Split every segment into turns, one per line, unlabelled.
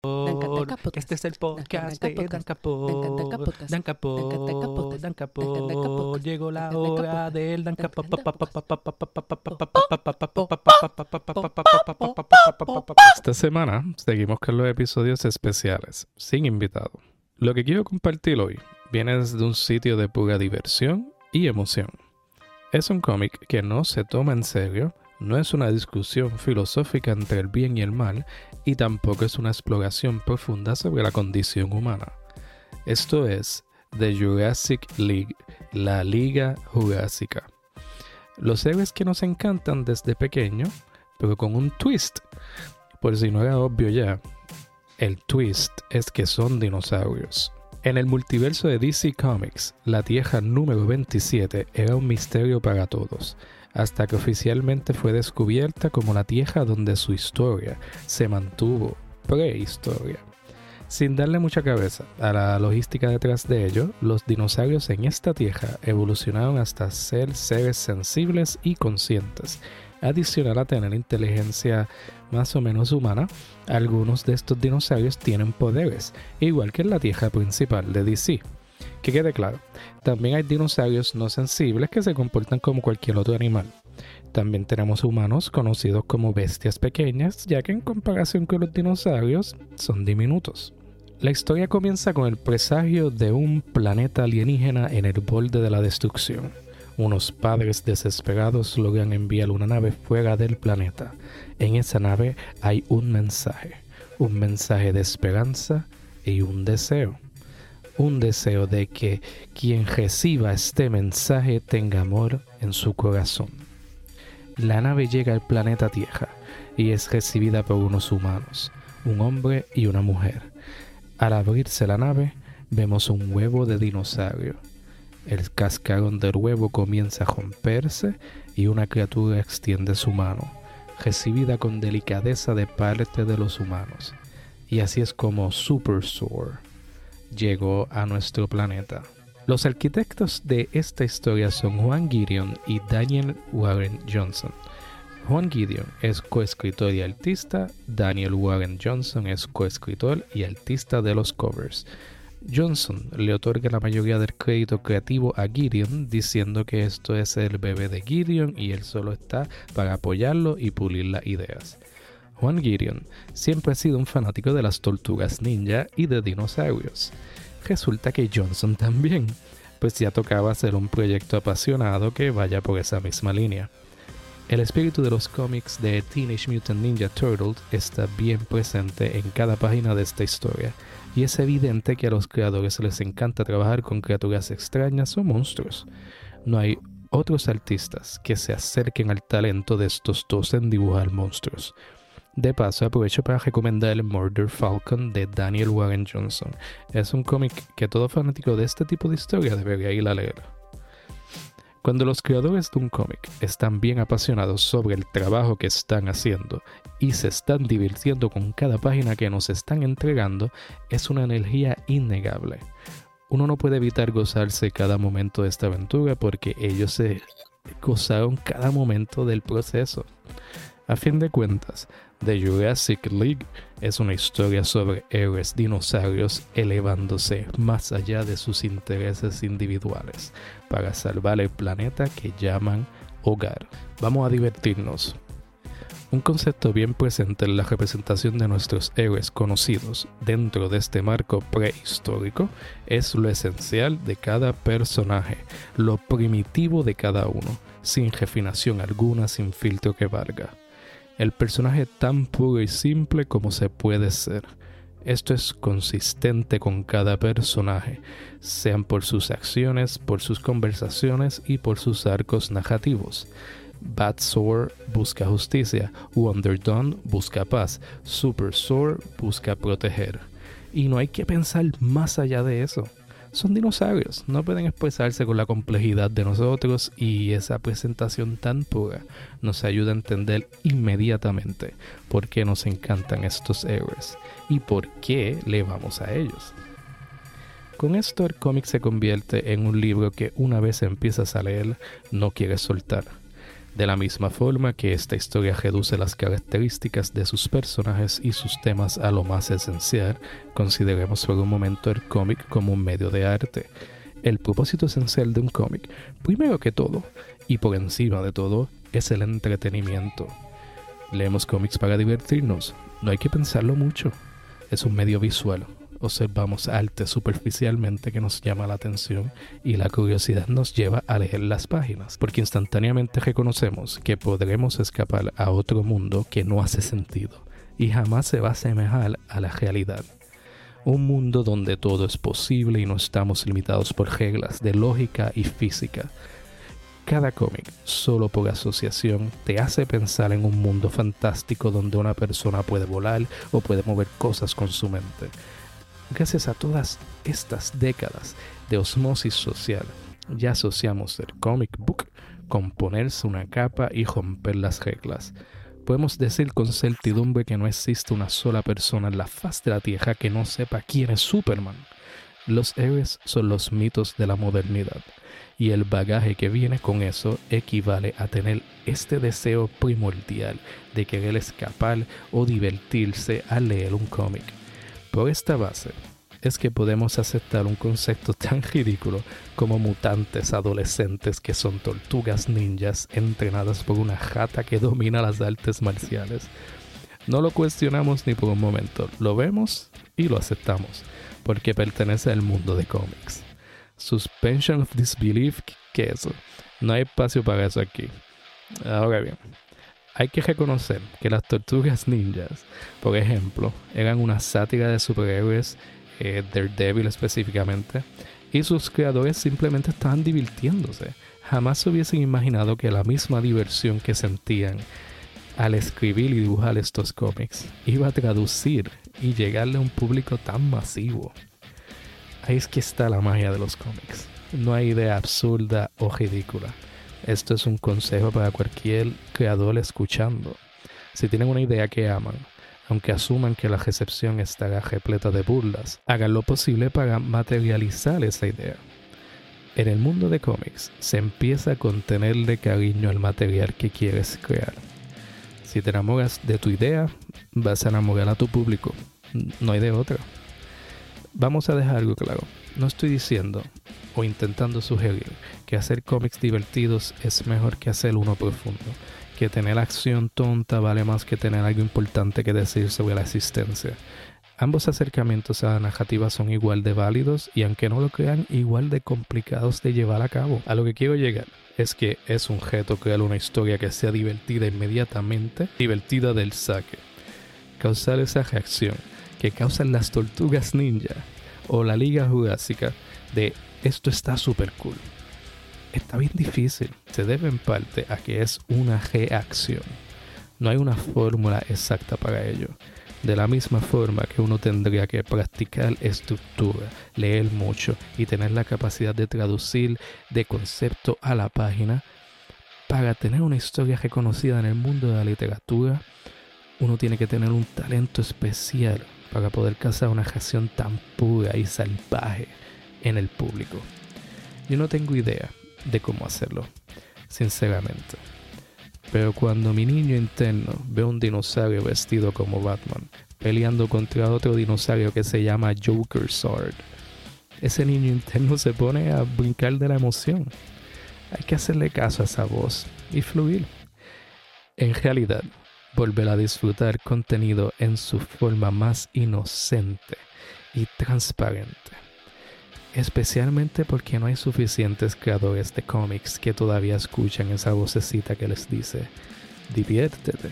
Este es el podcast de Dan Capot. Dan Capot. Dan Capot. Llegó la hora del Dan Capot.
Esta semana seguimos con los episodios especiales, sin invitado. Lo que quiero compartir hoy viene desde un sitio de pura diversión y emoción. Es un cómic que no se toma en serio, no es una discusión filosófica entre el bien y el mal, y tampoco es una exploración profunda sobre la condición humana. Esto es The Jurassic League, la Liga Jurásica. Los héroes que nos encantan desde pequeño, pero con un twist. Por si no era obvio ya, el twist es que son dinosaurios. En el multiverso de DC Comics, la Tierra número 27 era un misterio para todos hasta que oficialmente fue descubierta como la tierra donde su historia se mantuvo prehistoria. Sin darle mucha cabeza a la logística detrás de ello, los dinosaurios en esta tierra evolucionaron hasta ser seres sensibles y conscientes. Adicional a tener inteligencia más o menos humana, algunos de estos dinosaurios tienen poderes, igual que en la tierra principal de DC. Que quede claro, también hay dinosaurios no sensibles que se comportan como cualquier otro animal. También tenemos humanos conocidos como bestias pequeñas, ya que en comparación con los dinosaurios son diminutos. La historia comienza con el presagio de un planeta alienígena en el borde de la destrucción. Unos padres desesperados logran enviar una nave fuera del planeta. En esa nave hay un mensaje, un mensaje de esperanza y un deseo un deseo de que quien reciba este mensaje tenga amor en su corazón. La nave llega al planeta Tierra y es recibida por unos humanos, un hombre y una mujer. Al abrirse la nave, vemos un huevo de dinosaurio. El cascarón del huevo comienza a romperse y una criatura extiende su mano, recibida con delicadeza de parte de los humanos. Y así es como Super Sword llegó a nuestro planeta. Los arquitectos de esta historia son Juan Gideon y Daniel Warren Johnson. Juan Gideon es coescritor y artista, Daniel Warren Johnson es coescritor y artista de los covers. Johnson le otorga la mayoría del crédito creativo a Gideon diciendo que esto es el bebé de Gideon y él solo está para apoyarlo y pulir las ideas. Juan Gideon siempre ha sido un fanático de las tortugas ninja y de dinosaurios. Resulta que Johnson también, pues ya tocaba hacer un proyecto apasionado que vaya por esa misma línea. El espíritu de los cómics de Teenage Mutant Ninja Turtles está bien presente en cada página de esta historia, y es evidente que a los creadores les encanta trabajar con criaturas extrañas o monstruos. No hay otros artistas que se acerquen al talento de estos dos en dibujar monstruos. De paso, aprovecho para recomendar el Murder Falcon de Daniel Warren Johnson. Es un cómic que todo fanático de este tipo de historia debería ir a leer. Cuando los creadores de un cómic están bien apasionados sobre el trabajo que están haciendo y se están divirtiendo con cada página que nos están entregando, es una energía innegable. Uno no puede evitar gozarse cada momento de esta aventura porque ellos se gozaron cada momento del proceso. A fin de cuentas, The Jurassic League es una historia sobre héroes dinosaurios elevándose más allá de sus intereses individuales para salvar el planeta que llaman hogar. Vamos a divertirnos. Un concepto bien presente en la representación de nuestros héroes conocidos dentro de este marco prehistórico es lo esencial de cada personaje, lo primitivo de cada uno, sin refinación alguna, sin filtro que valga el personaje tan puro y simple como se puede ser. Esto es consistente con cada personaje, sean por sus acciones, por sus conversaciones y por sus arcos narrativos. Bad Sword busca justicia, Wonder Dawn busca paz, Super Sword busca proteger. Y no hay que pensar más allá de eso son dinosaurios, no pueden expresarse con la complejidad de nosotros y esa presentación tan pura nos ayuda a entender inmediatamente por qué nos encantan estos héroes y por qué le vamos a ellos. Con esto el cómic se convierte en un libro que una vez empiezas a leer no quieres soltar. De la misma forma que esta historia reduce las características de sus personajes y sus temas a lo más esencial, consideremos por un momento el cómic como un medio de arte. El propósito esencial de un cómic, primero que todo, y por encima de todo, es el entretenimiento. Leemos cómics para divertirnos, no hay que pensarlo mucho, es un medio visual, observamos arte superficialmente que nos llama la atención y la curiosidad nos lleva a leer las páginas, porque instantáneamente reconocemos que podremos escapar a otro mundo que no hace sentido y jamás se va a asemejar a la realidad. Un mundo donde todo es posible y no estamos limitados por reglas de lógica y física. Cada cómic, solo por asociación, te hace pensar en un mundo fantástico donde una persona puede volar o puede mover cosas con su mente Gracias a todas estas décadas de osmosis social, ya asociamos el comic book con ponerse una capa y romper las reglas. Podemos decir con certidumbre que no existe una sola persona en la faz de la Tierra que no sepa quién es Superman. Los héroes son los mitos de la modernidad y el bagaje que viene con eso equivale a tener este deseo primordial de querer escapar o divertirse al leer un cómic. Por esta base, es que podemos aceptar un concepto tan ridículo como mutantes adolescentes que son tortugas ninjas entrenadas por una jata que domina las artes marciales. No lo cuestionamos ni por un momento, lo vemos y lo aceptamos, porque pertenece al mundo de cómics. Suspension of disbelief, ¿qué es eso? No hay espacio para eso aquí. Ahora bien, hay que reconocer que las tortugas ninjas, por ejemplo, eran una sátira de superhéroes, eh, Daredevil específicamente, y sus creadores simplemente estaban divirtiéndose. Jamás se hubiesen imaginado que la misma diversión que sentían al escribir y dibujar estos cómics iba a traducir y llegarle a un público tan masivo. Ahí es que está la magia de los cómics. No hay idea absurda o ridícula. Esto es un consejo para cualquier creador escuchando. Si tienen una idea que aman, aunque asuman que la recepción estará repleta de burlas, hagan lo posible para materializar esa idea. En el mundo de cómics se empieza con tenerle cariño al material que quieres crear. Si te enamoras de tu idea, vas a enamorar a tu público. No hay de otra. Vamos a dejar algo claro. No estoy diciendo o intentando sugerir que hacer cómics divertidos es mejor que hacer uno profundo, que tener acción tonta vale más que tener algo importante que decir sobre la existencia. Ambos acercamientos a la narrativa son igual de válidos y aunque no lo crean, igual de complicados de llevar a cabo. A lo que quiero llegar es que es un reto crear una historia que sea divertida inmediatamente, divertida del saque. Causar esa reacción que causan las tortugas ninja o la Liga Jurásica de esto está súper cool. Está bien difícil. Se debe en parte a que es una reacción. No hay una fórmula exacta para ello. De la misma forma que uno tendría que practicar estructura, leer mucho y tener la capacidad de traducir de concepto a la página, para tener una historia reconocida en el mundo de la literatura, uno tiene que tener un talento especial para poder causar una reacción tan pura y salvaje en el público. Yo no tengo idea de cómo hacerlo, sinceramente. Pero cuando mi niño interno ve un dinosaurio vestido como Batman, peleando contra otro dinosaurio que se llama Joker Sword, ese niño interno se pone a brincar de la emoción. Hay que hacerle caso a esa voz y fluir. En realidad, volver a disfrutar contenido en su forma más inocente y transparente. Especialmente porque no hay suficientes creadores de cómics que todavía escuchan esa vocecita que les dice, diviértete.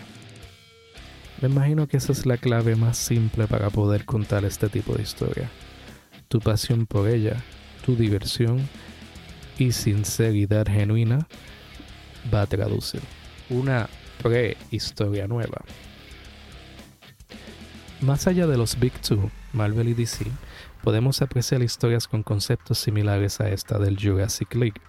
Me imagino que esa es la clave más simple para poder contar este tipo de historia. Tu pasión por ella, tu diversión y sinceridad genuina va a traducir una prehistoria nueva. Más allá de los Big Two, Marvel y DC, podemos apreciar historias con conceptos similares a esta del Jurassic League,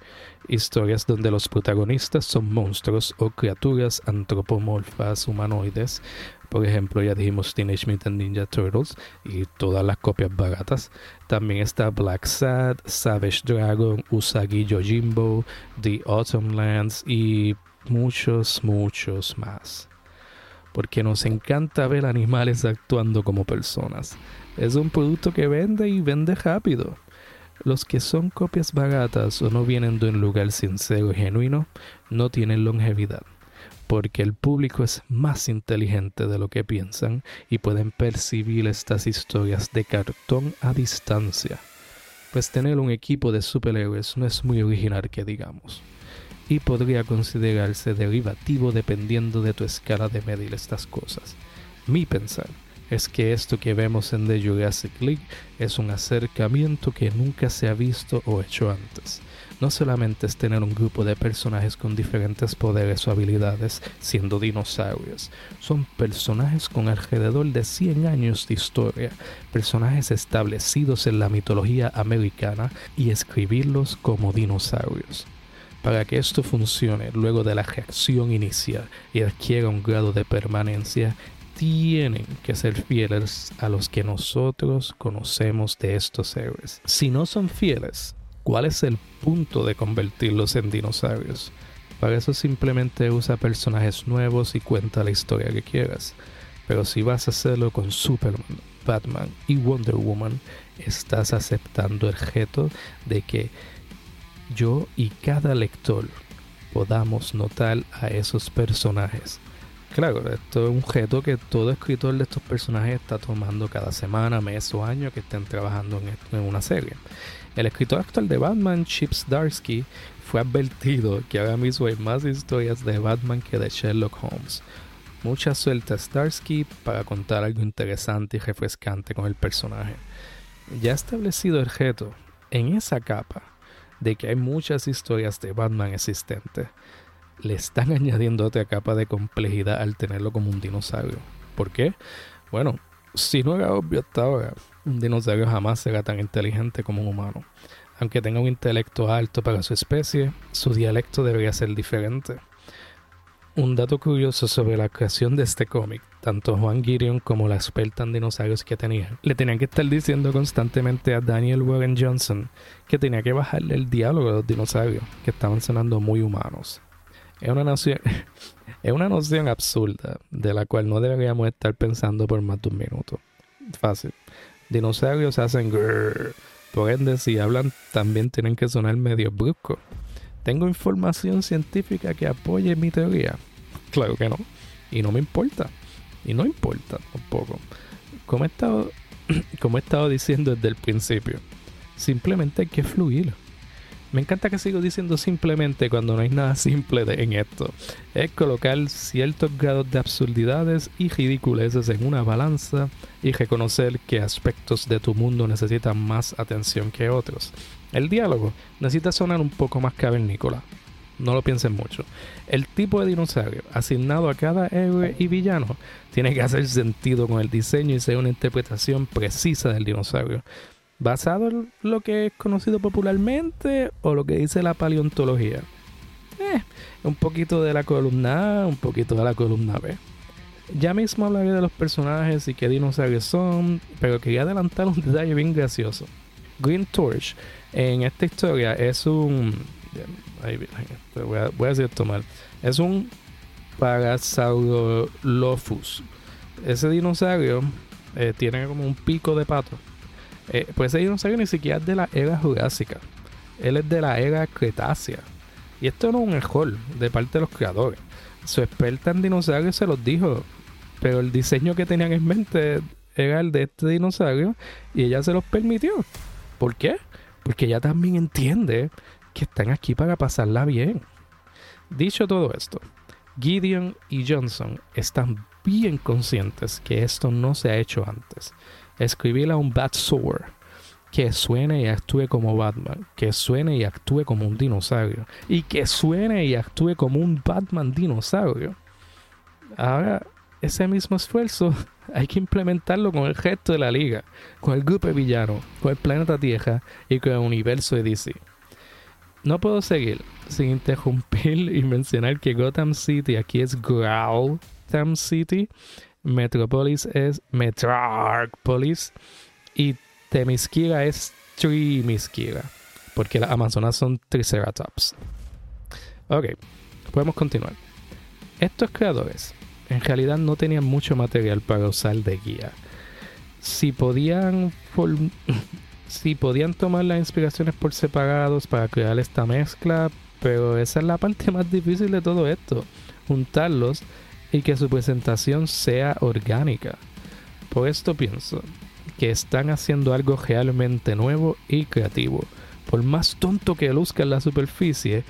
historias donde los protagonistas son monstruos o criaturas antropomorfas humanoides, por ejemplo ya dijimos Teenage Mutant Ninja Turtles y todas las copias baratas, también está Black Sad, Savage Dragon, Usagi Yojimbo, The Autumn Lands y muchos, muchos más. Porque nos encanta ver animales actuando como personas. Es un producto que vende y vende rápido. Los que son copias baratas o no vienen de un lugar sincero y genuino no tienen longevidad, porque el público es más inteligente de lo que piensan y pueden percibir estas historias de cartón a distancia. Pues tener un equipo de superhéroes no es muy original que digamos, y podría considerarse derivativo dependiendo de tu escala de medir estas cosas. Mi pensar es que esto que vemos en The Jurassic League es un acercamiento que nunca se ha visto o hecho antes. No solamente es tener un grupo de personajes con diferentes poderes o habilidades siendo dinosaurios, son personajes con alrededor de 100 años de historia, personajes establecidos en la mitología americana y escribirlos como dinosaurios. Para que esto funcione luego de la reacción inicial y adquiera un grado de permanencia, tienen que ser fieles a los que nosotros conocemos de estos héroes. Si no son fieles, ¿cuál es el punto de convertirlos en dinosaurios? Para eso simplemente usa personajes nuevos y cuenta la historia que quieras. Pero si vas a hacerlo con Superman, Batman y Wonder Woman, estás aceptando el reto de que yo y cada lector podamos notar a esos personajes Claro, esto es un objeto que todo escritor de estos personajes está tomando cada semana, mes o año que estén trabajando en, una serie. El escritor actual de Batman, Chips Darsky, fue advertido que ahora mismo hay más historias de Batman que de Sherlock Holmes. Mucha suerte a Starsky para contar algo interesante y refrescante con el personaje. Ya establecido el reto en esa capa de que hay muchas historias de Batman existentes, le están añadiendo otra capa de complejidad al tenerlo como un dinosaurio. ¿Por qué? Bueno, si no era obvio hasta ahora, un dinosaurio jamás será tan inteligente como un humano. Aunque tenga un intelecto alto para su especie, su dialecto debería ser diferente. Un dato curioso sobre la creación de este cómic, tanto Juan Gideon como la experta en dinosaurios que tenía, le tenían que estar diciendo constantemente a Daniel Warren Johnson que tenía que bajarle el diálogo de los dinosaurios, que estaban sonando muy humanos. Es una noción, es una noción absurda de la cual no deberíamos estar pensando por más de un minuto. Fácil. Dinosaurios hacen grrr. Por ende, si hablan, también tienen que sonar medio brusco. ¿Tengo información científica que apoye mi teoría? Claro que no. Y no me importa. Y no importa tampoco. Como he estado, como he estado diciendo desde el principio, simplemente hay que fluir. Me encanta que sigo diciendo simplemente cuando no hay nada simple en esto. Es colocar ciertos grados de absurdidades y ridiculeces en una balanza y reconocer que aspectos de tu mundo necesitan más atención que otros. El diálogo necesita sonar un poco más cavernícola. No lo piensen mucho. El tipo de dinosaurio asignado a cada héroe y villano tiene que hacer sentido con el diseño y ser una interpretación precisa del dinosaurio basado en lo que es conocido popularmente o lo que dice la paleontología. Eh, un poquito de la columna A, un poquito de la columna B. Ya mismo hablaré de los personajes y qué dinosaurios son, pero quería adelantar un detalle bien gracioso. Green Torch en esta historia es un. Ahí, voy, a, voy a decir esto. Es un Parasaurolophus. Ese dinosaurio eh, tiene como un pico de pato eh, pues ese dinosaurio ni siquiera es de la era jurásica. Él es de la era cretácea. Y esto no es un error de parte de los creadores. Su experta en dinosaurios se los dijo. Pero el diseño que tenían en mente era el de este dinosaurio. Y ella se los permitió. ¿Por qué? Porque ella también entiende que están aquí para pasarla bien. Dicho todo esto, Gideon y Johnson están bien conscientes que esto no se ha hecho antes escribirle a un Bat-Sword que suene y actúe como Batman, que suene y actúe como un dinosaurio, y que suene y actúe como un Batman dinosaurio. Ahora, ese mismo esfuerzo hay que implementarlo con el resto de la liga, con el grupo de villanos, con el planeta Tierra y con el universo de DC. No puedo seguir sin interrumpir y mencionar que Gotham City aquí es Gotham City Metropolis es Metropolis y Temisquira es Trimisquira, porque las Amazonas son Triceratops. Ok, podemos continuar. Estos creadores en realidad no tenían mucho material para usar de guía. Si podían, si podían tomar las inspiraciones por separados para crear esta mezcla, pero esa es la parte más difícil de todo esto, juntarlos y que su presentación sea orgánica. Por esto pienso que están haciendo algo realmente nuevo y creativo. Por más tonto que luzca en la superficie,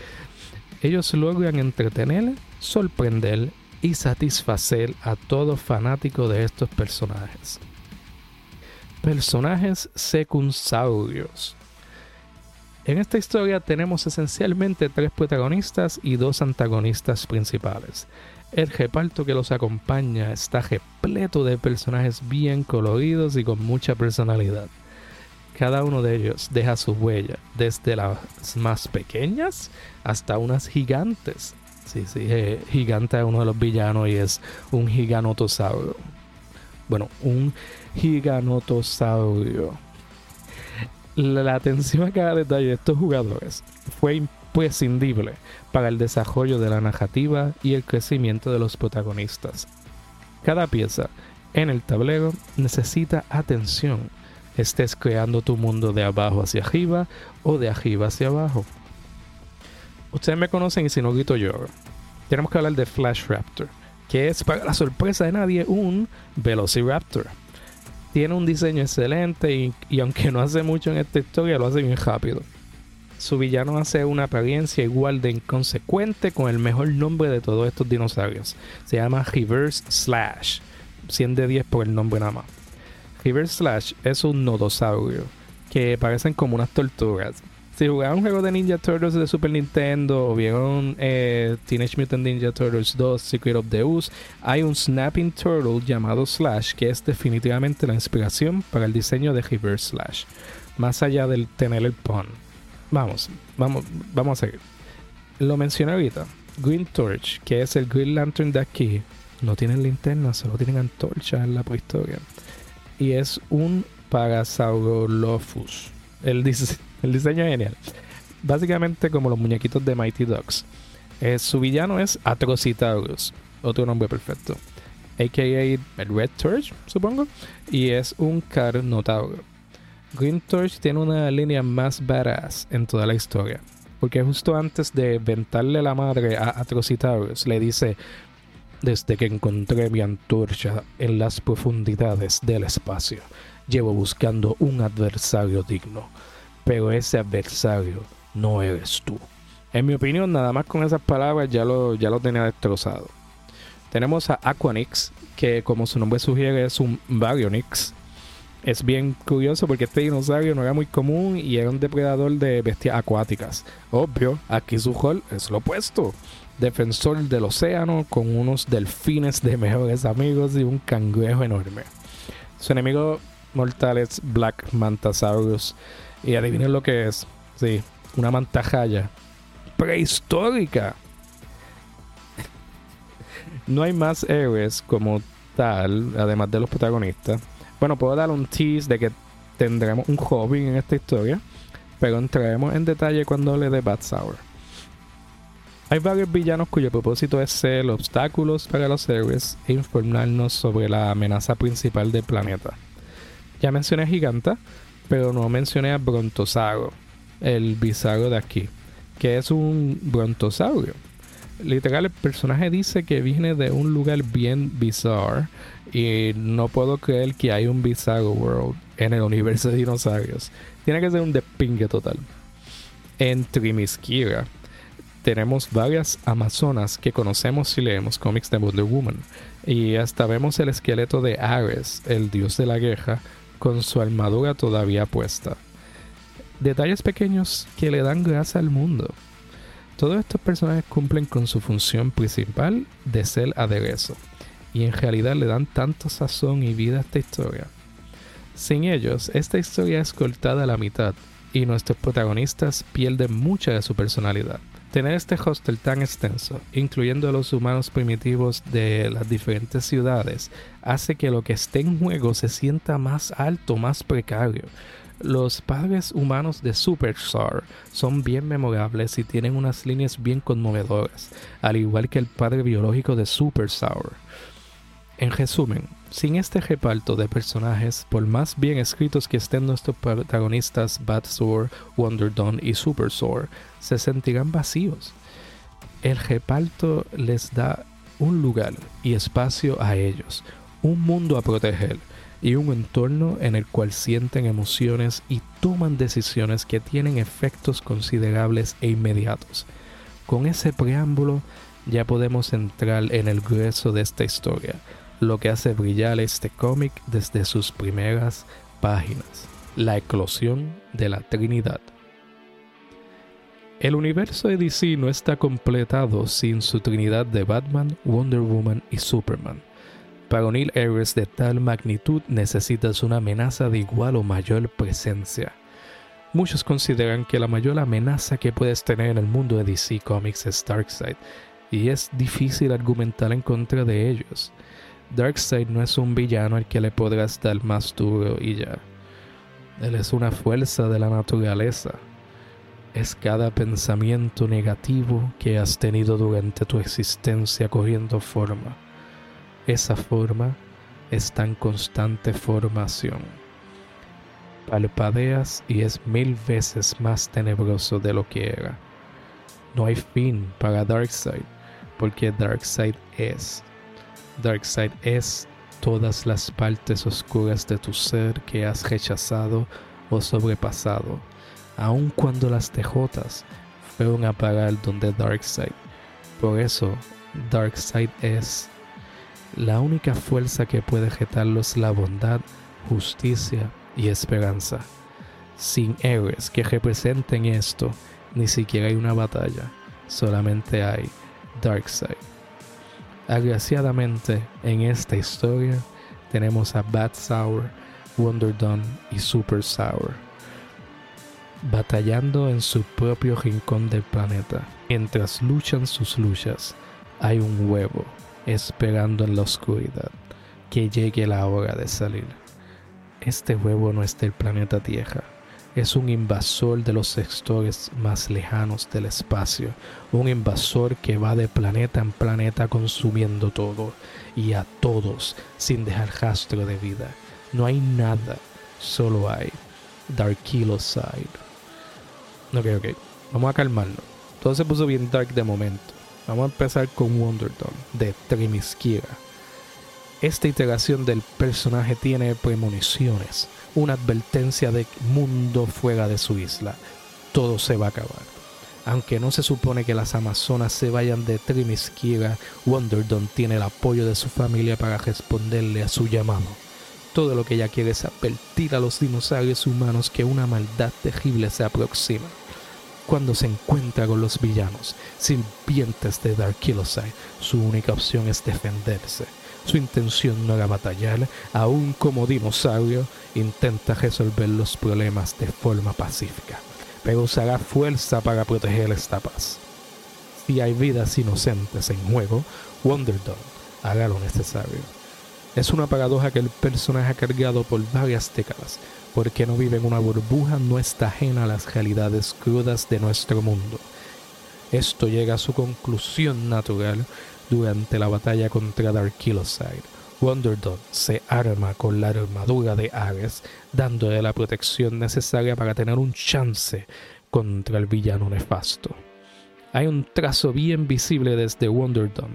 ellos logran entretener, sorprender y satisfacer a todo fanático de estos personajes. Personajes secunsaurios. En esta historia tenemos esencialmente tres protagonistas y dos antagonistas principales. El reparto que los acompaña está repleto de personajes bien coloridos y con mucha personalidad. Cada uno de ellos deja su huella, desde las más pequeñas hasta unas gigantes. Sí, sí, eh, gigante es uno de los villanos y es un giganotosaurio. Bueno, un giganotosaurio. La atención a cada detalle de estos jugadores fue imprescindible para el desarrollo de la narrativa y el crecimiento de los protagonistas. Cada pieza en el tablero necesita atención, estés creando tu mundo de abajo hacia arriba o de arriba hacia abajo. Ustedes me conocen y si no grito yo. Tenemos que hablar de Flash Raptor, que es para la sorpresa de nadie un Velociraptor. Tiene un diseño excelente y, aunque no hace mucho en esta historia, lo hace bien rápido su villano hace una apariencia igual de inconsecuente con el mejor nombre de todos estos dinosaurios. Se llama Reverse Slash. 100 de 10 por el nombre nada más. Reverse Slash es un nodosaurio que parecen como unas tortugas. Si jugaron un juego de Ninja Turtles de Super Nintendo o vieron eh, Teenage Mutant Ninja Turtles 2 Secret of the Ooze, hay un Snapping Turtle llamado Slash que es definitivamente la inspiración para el diseño de Reverse Slash. Más allá del tener el pun. Vamos, vamos, vamos a seguir. Lo mencioné ahorita. Green Torch, que es el Green Lantern de aquí, no tienen linterna, solo tienen antorchas en la prehistoria. Y es un Parasaurolophus. El, el diseño es genial. Básicamente como los muñequitos de Mighty Ducks. Eh, su villano es Atrocitaurus, otro nombre perfecto. AKA Red Torch, supongo. Y es un Carnotauro. Green Torch tiene una línea más badass en toda la historia. Porque justo antes de ventarle la madre a Atrocitaurus, le dice: Desde que encontré mi antorcha en las profundidades del espacio, llevo buscando un adversario digno. Pero ese adversario no eres tú. En mi opinión, nada más con esas palabras ya lo, ya lo tenía destrozado. Tenemos a Aquanix, que como su nombre sugiere es un Baryonyx, es bien curioso porque este dinosaurio no era muy común y era un depredador de bestias acuáticas. Obvio, aquí su rol es lo opuesto. Defensor del océano con unos delfines de mejores amigos y un cangrejo enorme. Su enemigo mortal es Black Mantasaurus. Y adivinen lo que es. Sí, una mantajaya prehistórica. no hay más héroes como tal, además de los protagonistas bueno, puedo dar un tease de que tendremos un hobby en esta historia, pero entraremos en detalle cuando hable de Bad. Hay varios villanos cuyo propósito es ser obstáculos para los héroes e informarnos sobre la amenaza principal del planeta. Ya mencioné Giganta, pero no mencioné a Brontosauro, el bizarro de aquí, que es un brontosaurio. Literal, el personaje dice que viene de un lugar bien bizarro y no puedo creer que hay un Bizarro World en el universo de dinosaurios. Tiene que ser un despingue total. En Trimiskira tenemos varias amazonas que conocemos si leemos cómics de Wonder Woman. Y hasta vemos el esqueleto de Ares, el dios de la guerra, con su armadura todavía puesta. Detalles pequeños que le dan grasa al mundo. Todos estos personajes cumplen con su función principal de ser aderezo y en realidad le dan tanto sazón y vida a esta historia. Sin ellos, esta historia es cortada a la mitad y nuestros protagonistas pierden mucha de su personalidad. Tener este hostel tan extenso, incluyendo a los humanos primitivos de las diferentes ciudades, hace que lo que esté en juego se sienta más alto, más precario. Los padres humanos de Superstar son bien memorables y tienen unas líneas bien conmovedoras, al igual que el padre biológico de Super Sour. En resumen, sin este reparto de personajes, por más bien escritos que estén nuestros protagonistas Bad Sour, Wonder Dawn y Super Sour, se sentirán vacíos. El reparto les da un lugar y espacio a ellos, un mundo a proteger y un entorno en el cual sienten emociones y toman decisiones que tienen efectos considerables e inmediatos. Con ese preámbulo ya podemos entrar en el grueso de esta historia, lo que hace brillar este cómic desde sus primeras páginas, la eclosión de la Trinidad. El universo de DC no está completado sin su trinidad de Batman, Wonder Woman y Superman. Para unir héroes de tal magnitud necesitas una amenaza de igual o mayor presencia. Muchos consideran que la mayor amenaza que puedes tener en el mundo de DC Comics es Darkseid, y es difícil argumentar en contra de ellos. Darkseid no es un villano al que le podrás dar más duro y ya. Él es una fuerza de la naturaleza, es cada pensamiento negativo que has tenido durante tu existencia cogiendo forma. Esa forma está en constante formación. Palpadeas y es mil veces más tenebroso de lo que era. No hay fin para Darkseid, porque Darkseid es. Darkseid es todas las partes oscuras de tu ser que has rechazado o sobrepasado aun cuando las TJs fueron a parar donde Darkseid. Por eso, Darkseid es la única fuerza que puede jetarlos la bondad, justicia y esperanza. Sin héroes que representen esto, ni siquiera hay una batalla, solamente hay Darkseid. Agraciadamente, en esta historia tenemos a Bad Sour, Wonder y Super Sour batallando en su propio rincón del planeta. Mientras luchan sus luchas, hay un huevo esperando en la oscuridad que llegue la hora de salir. Este huevo no es del planeta Tierra, es un invasor de los sectores más lejanos del espacio, un invasor que va de planeta en planeta consumiendo todo y a todos sin dejar rastro de vida. No hay nada, solo hay Darkiloside. Ok, ok. Vamos a calmarlo. Todo se puso bien dark de momento. Vamos a empezar con Wonder de Trimiskira. Esta iteración del personaje tiene premoniciones, una advertencia de mundo fuera de su isla. Todo se va a acabar. Aunque no se supone que las Amazonas se vayan de Trimiskira, Wonderdon tiene el apoyo de su familia para responderle a su llamado. Todo lo que ella quiere es advertir a los dinosaurios humanos que una maldad terrible se aproxima. Cuando se encuentra con los villanos, sirvientes de Darkiloside, su única opción es defenderse. Su intención no era batallar, aún como dinosaurio, intenta resolver los problemas de forma pacífica, pero usará fuerza para proteger esta paz. Si hay vidas inocentes en juego, Wonderdog hará lo necesario. Es una paradoja que el personaje ha cargado por varias décadas, porque no vive en una burbuja, no está ajena a las realidades crudas de nuestro mundo. Esto llega a su conclusión natural durante la batalla contra Darkiloside. Wonderdog se arma con la armadura de Ares, dándole la protección necesaria para tener un chance contra el villano nefasto. Hay un trazo bien visible desde Wonderdom.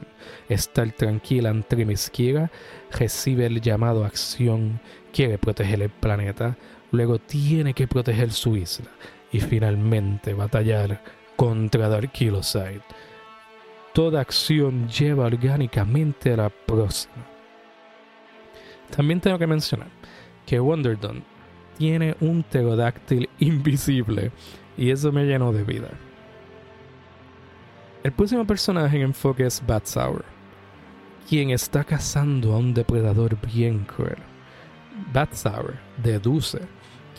Estar tranquila en Trimiskira, recibe el llamado a acción, quiere proteger el planeta, luego tiene que proteger su isla y finalmente batallar contra Darkiloside. Toda acción lleva orgánicamente a la próxima. También tengo que mencionar que Wonderdom tiene un pterodáctil invisible y eso me llenó de vida. El próximo personaje en enfoque es Bat Sour, quien está cazando a un depredador bien cruel. Bat Sour deduce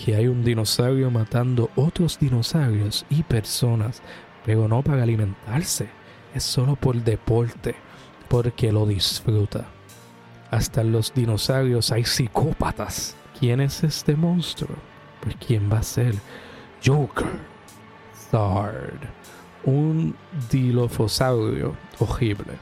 que hay un dinosaurio matando otros dinosaurios y personas, pero no para alimentarse, es solo por deporte, porque lo disfruta. Hasta en los dinosaurios hay psicópatas. ¿Quién es este monstruo? Pues ¿quién va a ser? Joker. Zard. Un dilofosaurio horrible.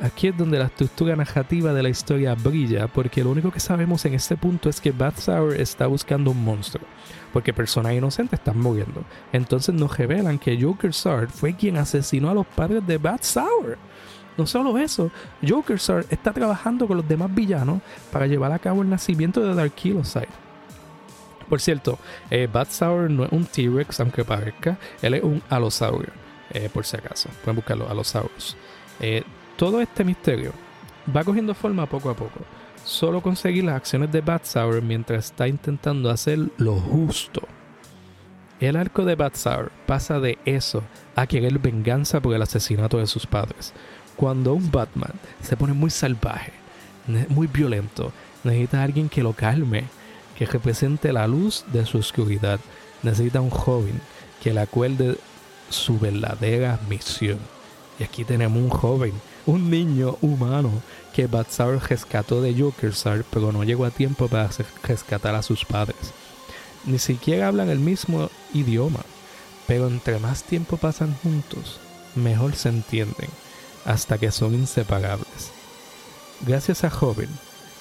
Aquí es donde la estructura narrativa de la historia brilla, porque lo único que sabemos en este punto es que Bat Sour está buscando un monstruo, porque personas inocentes están muriendo. Entonces nos revelan que Joker Zard fue quien asesinó a los padres de Bat Sour. No solo eso, Joker Zard está trabajando con los demás villanos para llevar a cabo el nacimiento de Dark Side. Por cierto, eh, no es un T-Rex, aunque parezca, él es un alosaurio, eh, por si acaso. Pueden buscarlo, alosaurus. Eh, todo este misterio va cogiendo forma poco a poco. Solo conseguir las acciones de Bat Sour mientras está intentando hacer lo justo. El arco de Bat Sour pasa de eso a querer venganza por el asesinato de sus padres. Cuando un Batman se pone muy salvaje, muy violento, necesita a alguien que lo calme, que represente la luz de su oscuridad. Necesita un joven que le acuerde su verdadera misión. Y aquí tenemos un joven un niño humano que Batsar rescató de Jokersar, pero no llegó a tiempo para rescatar a sus padres. Ni siquiera hablan el mismo idioma, pero entre más tiempo pasan juntos, mejor se entienden, hasta que son inseparables. Gracias a Joven,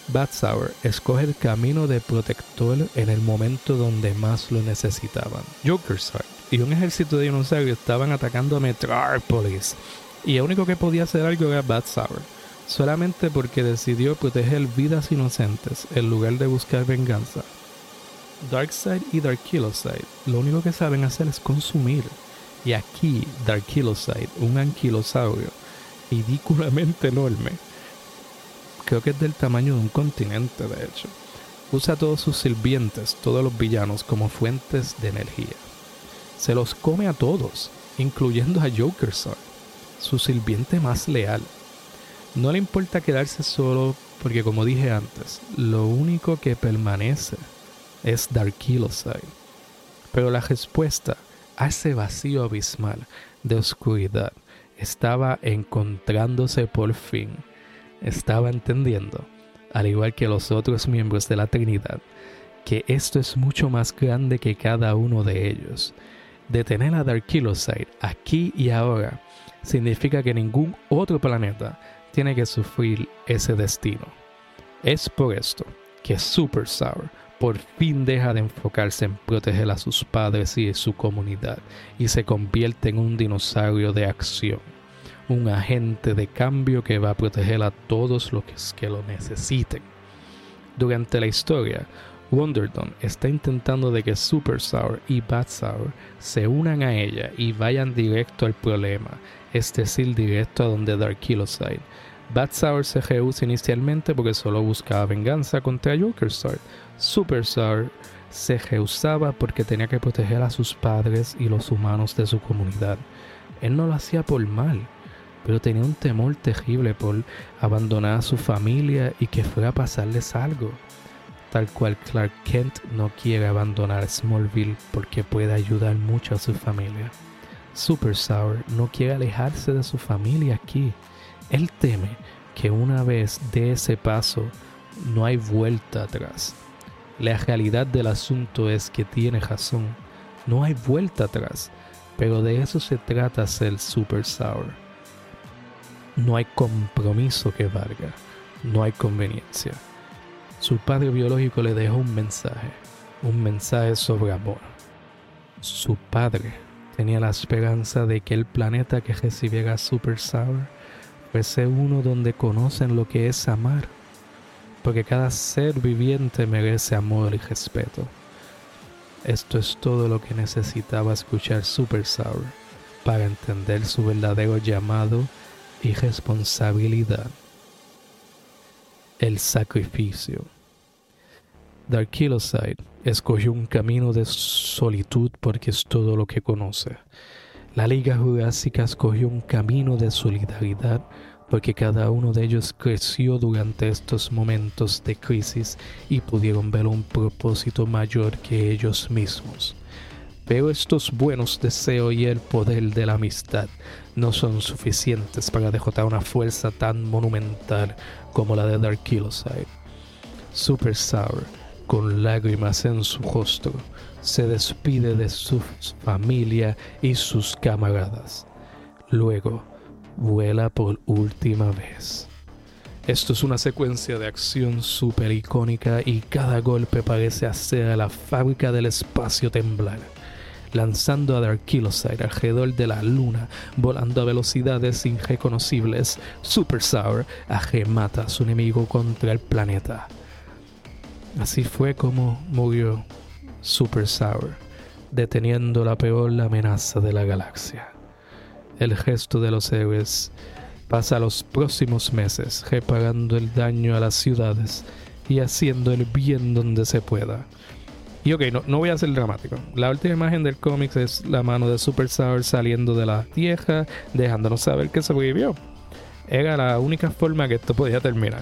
Batsauer escoge el camino de protector en el momento donde más lo necesitaban. Jokersar y un ejército de dinosaurios estaban atacando a Metropolis y el único que podía hacer algo era Bad Sour, solamente porque decidió proteger vidas inocentes en lugar de buscar venganza. Darkseid y Darkiloside lo único que saben hacer es consumir. Y aquí Darkiloside, un anquilosaurio ridículamente enorme, creo que es del tamaño de un continente de hecho, usa a todos sus sirvientes, todos los villanos, como fuentes de energía. Se los come a todos, incluyendo a Jokerside su sirviente más leal. No le importa quedarse solo porque como dije antes, lo único que permanece es Darkiloside. Pero la respuesta a ese vacío abismal de oscuridad estaba encontrándose por fin. Estaba entendiendo, al igual que los otros miembros de la Trinidad, que esto es mucho más grande que cada uno de ellos. Detener a Darkiloside aquí y ahora significa que ningún otro planeta tiene que sufrir ese destino. Es por esto que Super Sour por fin deja de enfocarse en proteger a sus padres y su comunidad y se convierte en un dinosaurio de acción, un agente de cambio que va a proteger a todos los que lo necesiten. Durante la historia, Wonderdon está intentando de que Super Sour y Bad Sour se unan a ella y vayan directo al problema, es decir, directo a donde Darkiloside. Bad Sour se rehúsa inicialmente porque solo buscaba venganza contra Joker Super Sour se rehusaba porque tenía que proteger a sus padres y los humanos de su comunidad. Él no lo hacía por mal, pero tenía un temor terrible por abandonar a su familia y que fuera a pasarles algo. Tal cual Clark Kent no quiere abandonar Smallville porque puede ayudar mucho a su familia. Super Sour no quiere alejarse de su familia aquí. Él teme que una vez de ese paso no hay vuelta atrás. La realidad del asunto es que tiene razón. No hay vuelta atrás. Pero de eso se trata ser Super Sour. No hay compromiso que valga. No hay conveniencia. Su padre biológico le dejó un mensaje. Un mensaje sobre amor. Su padre Tenía la esperanza de que el planeta que recibiera Super Sour fuese uno donde conocen lo que es amar, porque cada ser viviente merece amor y respeto. Esto es todo lo que necesitaba escuchar Super Sour para entender su verdadero llamado y responsabilidad. El sacrificio. Darkiloside escogió un camino de solitud porque es todo lo que conoce. La Liga Jurásica escogió un camino de solidaridad porque cada uno de ellos creció durante estos momentos de crisis y pudieron ver un propósito mayor que ellos mismos. Pero estos buenos deseos y el poder de la amistad no son suficientes para derrotar una fuerza tan monumental como la de Darkiloside. Super Sour con lágrimas en su rostro, se despide de su familia y sus camaradas. Luego, vuela por última vez. Esto es una secuencia de acción súper icónica y cada golpe parece hacer a la fábrica del espacio temblar lanzando a Darkiloside alrededor de la luna, volando a velocidades irreconocibles, Super Sour mata a su enemigo contra el planeta. Así fue como murió Super Sour, deteniendo la peor amenaza de la galaxia. El gesto de los héroes pasa los próximos meses reparando el daño a las ciudades y haciendo el bien donde se pueda y ok, no, voy a ser dramático. La última imagen del cómic es la mano de Super Sour saliendo de la tierra, dejándonos saber que sobrevivió. Era la única forma que esto podía terminar,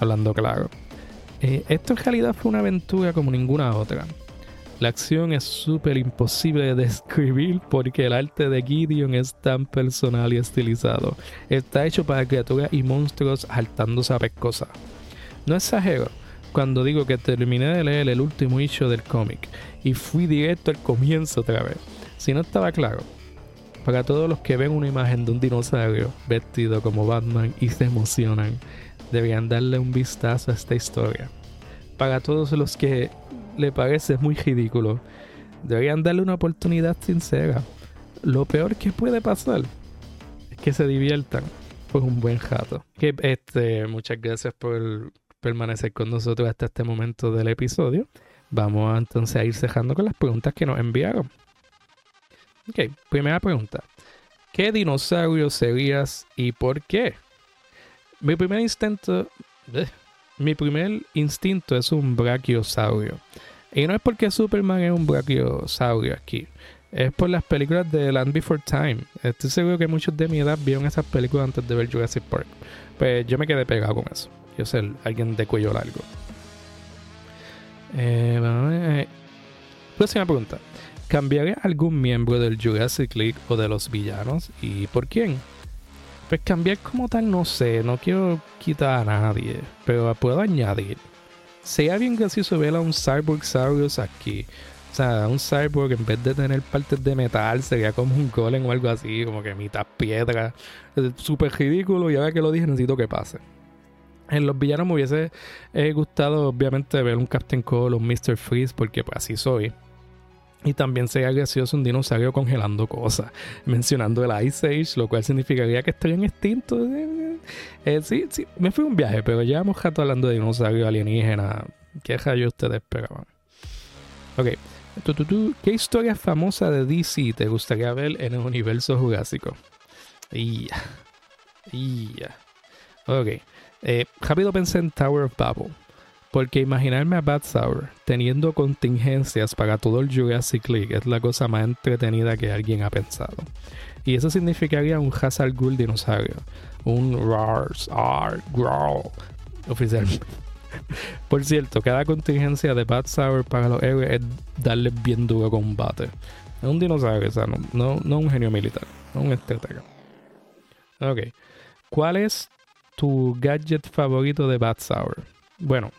hablando claro. Eh, esto en realidad fue una aventura como ninguna otra. La acción es súper imposible de describir porque el arte de Gideon es tan personal y estilizado. Está hecho para criaturas y monstruos saltándose a pescosa. No exagero, cuando digo que terminé de leer el último issue del cómic y fui directo al comienzo otra vez. Si no estaba claro, para todos los que ven una imagen de un dinosaurio vestido como Batman y se emocionan, deberían darle un vistazo a esta historia. Para todos los que le parece muy ridículo, deberían darle una oportunidad sincera. Lo peor que puede pasar es que se diviertan por un buen jato. Este, muchas gracias por permanecer con nosotros hasta este momento del episodio. Vamos entonces a ir cerrando con las preguntas que nos enviaron. Ok, primera pregunta. ¿Qué dinosaurio serías y por qué? Mi primer instinto. Eh, mi primer instinto es un brachiosaurio. Y no es porque Superman es un brachiosaurio aquí. Es por las películas de Land Before Time. Estoy seguro que muchos de mi edad vieron esas películas antes de ver Jurassic Park. Pues yo me quedé pegado con eso. Yo ser alguien de cuello largo. Eh, eh, próxima pregunta. ¿Cambiaría algún miembro del Jurassic League o de los villanos? ¿Y por quién? Pues cambiar como tal no sé, no quiero quitar a nadie, pero puedo añadir. Sería bien gracioso ver a un Cyborg Saurus aquí. O sea, un Cyborg en vez de tener partes de metal sería como un golem o algo así, como que mitad piedra. Súper ridículo y ahora que lo dije necesito que pase. En los villanos me hubiese eh, gustado, obviamente, ver un Captain Cole o un Mr. Freeze, porque pues, así soy. Y también sería gracioso un dinosaurio congelando cosas, mencionando el Ice Age, lo cual significaría que estarían extintos. Eh, sí, sí, me fui un viaje, pero llevamos rato hablando de dinosaurios alienígenas. ¿Qué rayos ustedes esperaban? Ok. ¿Qué historia famosa de DC te gustaría ver en el universo jurásico? Y. Ok. Eh, rápido pensé en Tower of Babel. Porque imaginarme a Bad teniendo contingencias para todo el Jurassic League es la cosa más entretenida que alguien ha pensado. Y eso significaría un Hazard Ghoul dinosaurio. Un Rars, R, Growl, oficialmente. Por cierto, cada contingencia de Bad Sour para los héroes es darle bien duro combate. Es un dinosaurio, o sea, no, no un genio militar, no un estratega. Ok. ¿Cuál es tu gadget favorito de Bat Sour? Bueno,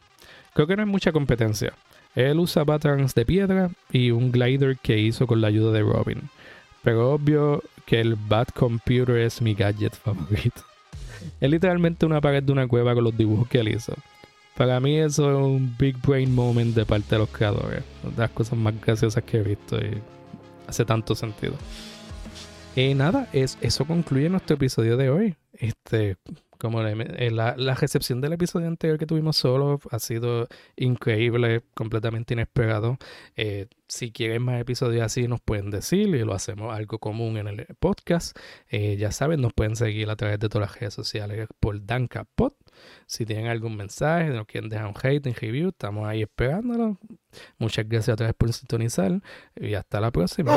creo que no hay mucha competencia. Él usa patterns de piedra y un glider que hizo con la ayuda de Robin. Pero obvio que el Bat Computer es mi gadget favorito. Es literalmente una pared de una cueva con los dibujos que él hizo. Para mí eso es un big brain moment de parte de los creadores. Una de las cosas más graciosas que he visto y hace tanto sentido. Y nada, es, eso concluye nuestro episodio de hoy. Este, como eh, la, la, recepción del episodio anterior que tuvimos solo ha sido increíble, completamente inesperado. Eh, si quieren más episodios así, nos pueden decir y lo hacemos algo común en el podcast. Eh, ya saben, nos pueden seguir a través de todas las redes sociales por DanCapot. Si tienen algún mensaje, nos quieren dejar un hate, un review, estamos ahí esperándolo. Muchas gracias otra vez por sintonizar y hasta la próxima.